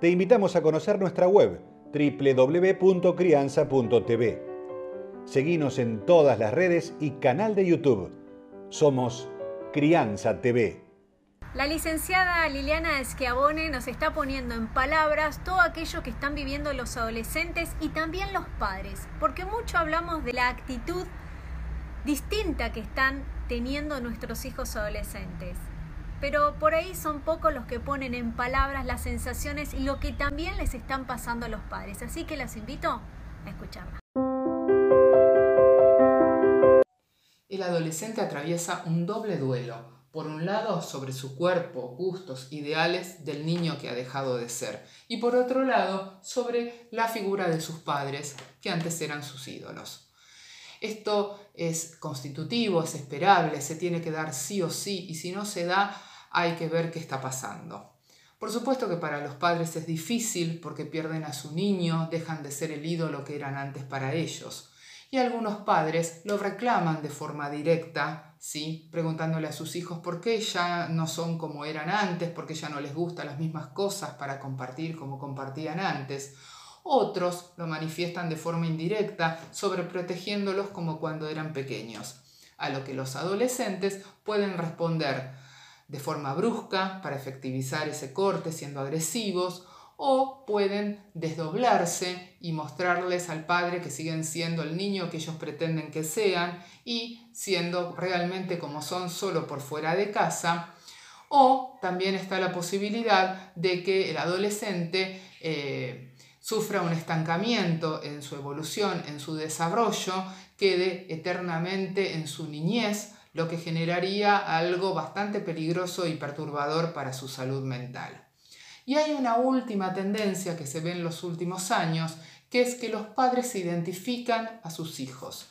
te invitamos a conocer nuestra web www.crianza.tv. Seguimos en todas las redes y canal de YouTube. Somos Crianza TV. La licenciada Liliana Schiavone nos está poniendo en palabras todo aquello que están viviendo los adolescentes y también los padres, porque mucho hablamos de la actitud distinta que están teniendo nuestros hijos adolescentes pero por ahí son pocos los que ponen en palabras las sensaciones y lo que también les están pasando a los padres. Así que las invito a escucharla. El adolescente atraviesa un doble duelo. Por un lado, sobre su cuerpo, gustos, ideales del niño que ha dejado de ser. Y por otro lado, sobre la figura de sus padres, que antes eran sus ídolos. Esto es constitutivo, es esperable, se tiene que dar sí o sí, y si no se da, hay que ver qué está pasando. Por supuesto que para los padres es difícil porque pierden a su niño, dejan de ser el ídolo que eran antes para ellos. Y algunos padres lo reclaman de forma directa, ¿sí? preguntándole a sus hijos por qué ya no son como eran antes, porque ya no les gustan las mismas cosas para compartir como compartían antes. Otros lo manifiestan de forma indirecta, sobreprotegiéndolos como cuando eran pequeños, a lo que los adolescentes pueden responder de forma brusca para efectivizar ese corte siendo agresivos o pueden desdoblarse y mostrarles al padre que siguen siendo el niño que ellos pretenden que sean y siendo realmente como son solo por fuera de casa. O también está la posibilidad de que el adolescente eh, sufra un estancamiento en su evolución, en su desarrollo, quede eternamente en su niñez lo que generaría algo bastante peligroso y perturbador para su salud mental. Y hay una última tendencia que se ve en los últimos años, que es que los padres se identifican a sus hijos.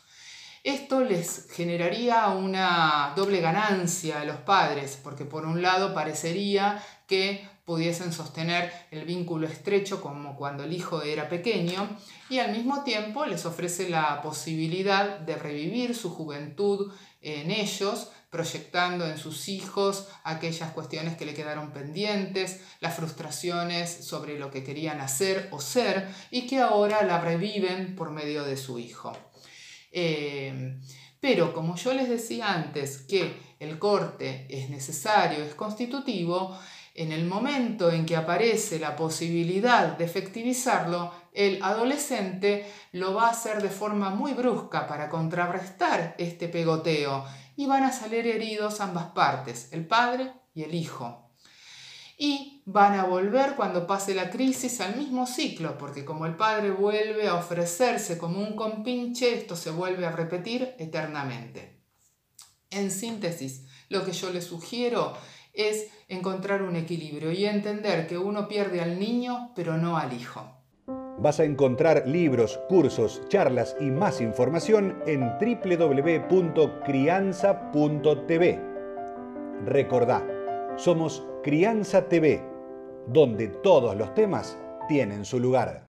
Esto les generaría una doble ganancia a los padres, porque por un lado parecería que pudiesen sostener el vínculo estrecho como cuando el hijo era pequeño y al mismo tiempo les ofrece la posibilidad de revivir su juventud en ellos, proyectando en sus hijos aquellas cuestiones que le quedaron pendientes, las frustraciones sobre lo que querían hacer o ser y que ahora la reviven por medio de su hijo. Eh, pero como yo les decía antes que el corte es necesario, es constitutivo, en el momento en que aparece la posibilidad de efectivizarlo, el adolescente lo va a hacer de forma muy brusca para contrarrestar este pegoteo y van a salir heridos ambas partes, el padre y el hijo y van a volver cuando pase la crisis al mismo ciclo, porque como el padre vuelve a ofrecerse como un compinche, esto se vuelve a repetir eternamente. En síntesis, lo que yo les sugiero es encontrar un equilibrio y entender que uno pierde al niño, pero no al hijo. Vas a encontrar libros, cursos, charlas y más información en www.crianza.tv. Recordá, somos Crianza TV, donde todos los temas tienen su lugar.